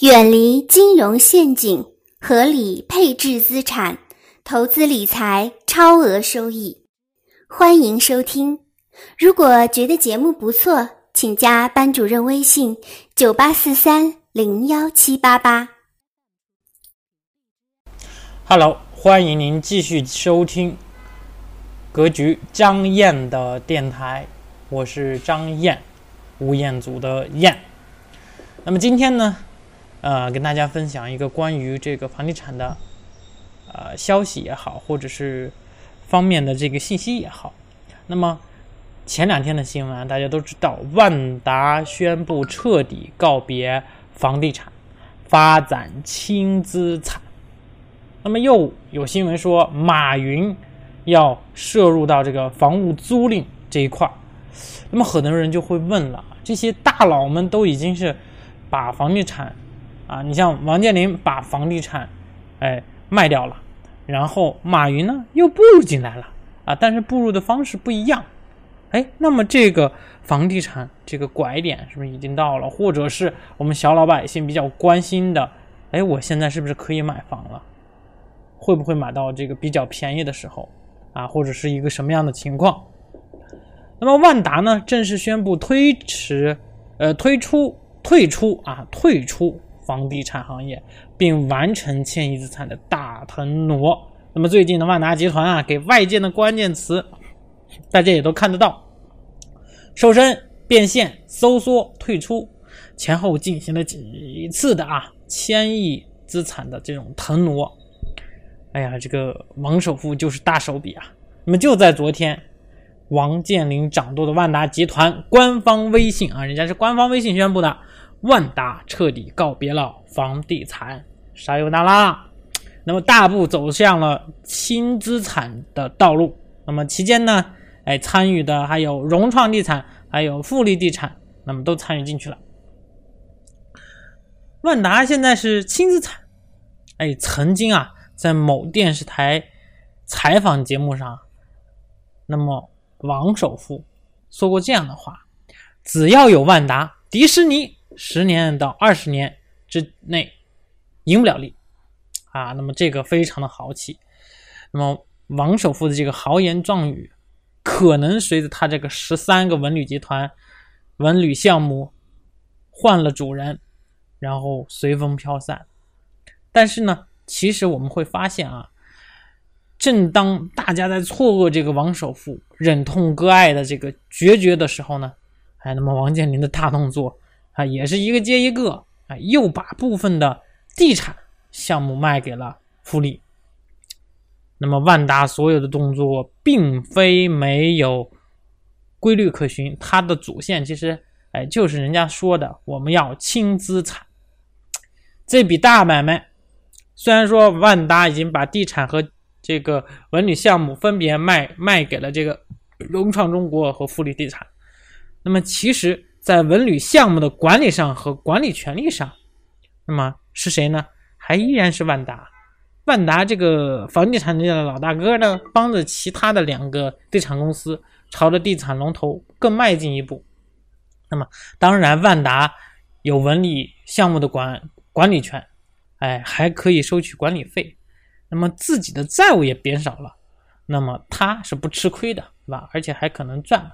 远离金融陷阱，合理配置资产，投资理财超额收益。欢迎收听。如果觉得节目不错，请加班主任微信：九八四三零幺七八八。Hello，欢迎您继续收听格局张燕的电台，我是张燕，吴彦祖的燕。那么今天呢？呃，跟大家分享一个关于这个房地产的呃消息也好，或者是方面的这个信息也好。那么前两天的新闻大家都知道，万达宣布彻底告别房地产，发展轻资产。那么又有新闻说，马云要涉入到这个房屋租赁这一块儿。那么很多人就会问了，这些大佬们都已经是把房地产。啊，你像王健林把房地产，哎卖掉了，然后马云呢又步入进来了啊，但是步入的方式不一样，哎，那么这个房地产这个拐点是不是已经到了？或者是我们小老百姓比较关心的，哎，我现在是不是可以买房了？会不会买到这个比较便宜的时候啊？或者是一个什么样的情况？那么万达呢正式宣布推迟，呃，推出退出啊，退出。房地产行业，并完成迁移资产的大腾挪。那么最近的万达集团啊，给外界的关键词，大家也都看得到：瘦身、变现、收缩、退出，前后进行了几次的啊千亿资产的这种腾挪。哎呀，这个王首富就是大手笔啊！那么就在昨天，王健林掌舵的万达集团官方微信啊，人家是官方微信宣布的。万达彻底告别了房地产，啥有那啦？那么大步走向了轻资产的道路。那么期间呢，哎，参与的还有融创地产，还有富力地产，那么都参与进去了。万达现在是轻资产，哎，曾经啊，在某电视台采访节目上，那么王首富说过这样的话：只要有万达，迪士尼。十年到二十年之内赢不了利啊，那么这个非常的豪气。那么王首富的这个豪言壮语，可能随着他这个十三个文旅集团、文旅项目换了主人，然后随风飘散。但是呢，其实我们会发现啊，正当大家在错愕这个王首富忍痛割爱的这个决绝的时候呢，哎，那么王健林的大动作。啊，也是一个接一个，啊，又把部分的地产项目卖给了富力。那么万达所有的动作并非没有规律可循，它的主线其实，哎，就是人家说的，我们要轻资产。这笔大买卖，虽然说万达已经把地产和这个文旅项目分别卖卖给了这个融创中国和富力地产，那么其实。在文旅项目的管理上和管理权利上，那么是谁呢？还依然是万达。万达这个房地产界的老大哥呢，帮着其他的两个地产公司朝着地产龙头更迈进一步。那么，当然万达有文旅项目的管管理权，哎，还可以收取管理费。那么自己的债务也变少了，那么他是不吃亏的，是吧？而且还可能赚，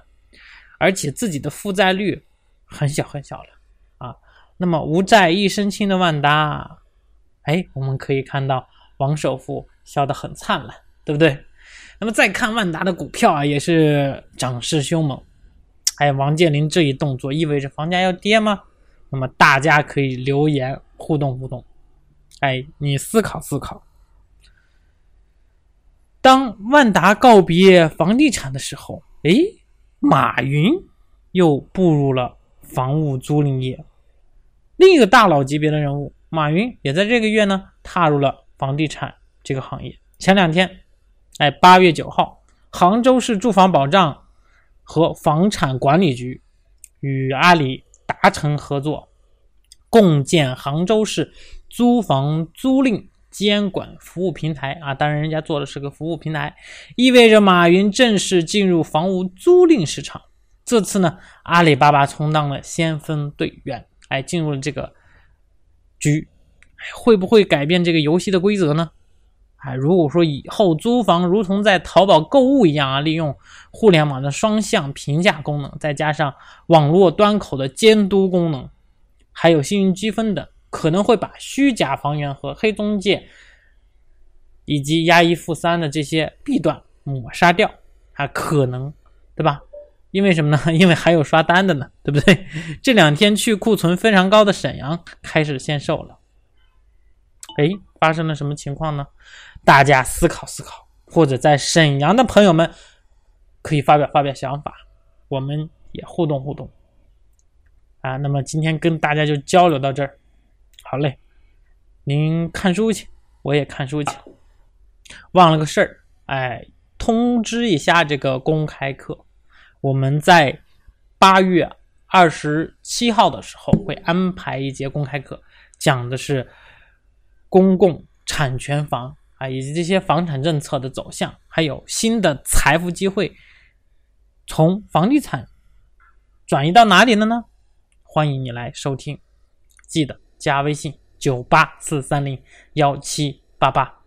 而且自己的负债率。很小很小了啊，那么无债一身轻的万达，哎，我们可以看到王首富笑得很灿烂，对不对？那么再看万达的股票啊，也是涨势凶猛。哎，王健林这一动作意味着房价要跌吗？那么大家可以留言互动互动，哎，你思考思考。当万达告别房地产的时候，哎，马云又步入了。房屋租赁业，另一个大佬级别的人物马云也在这个月呢踏入了房地产这个行业。前两天，哎，八月九号，杭州市住房保障和房产管理局与阿里达成合作，共建杭州市租房租赁监管服务平台啊。当然，人家做的是个服务平台，意味着马云正式进入房屋租赁市场。这次呢，阿里巴巴充当了先锋队员，哎，进入了这个局，会不会改变这个游戏的规则呢？哎，如果说以后租房如同在淘宝购物一样啊，利用互联网的双向评价功能，再加上网络端口的监督功能，还有信用积分等，可能会把虚假房源和黑中介以及押一付三的这些弊端抹杀掉，还可能，对吧？因为什么呢？因为还有刷单的呢，对不对？这两天去库存非常高的沈阳开始限售了。哎，发生了什么情况呢？大家思考思考，或者在沈阳的朋友们可以发表发表想法，我们也互动互动。啊，那么今天跟大家就交流到这儿，好嘞，您看书去，我也看书去。忘了个事儿，哎，通知一下这个公开课，我们在八月二十七号的时候会安排一节公开课，讲的是公共产权房啊，以及这些房产政策的走向，还有新的财富机会从房地产转移到哪里了呢？欢迎你来收听，记得加微信九八四三零幺七八八。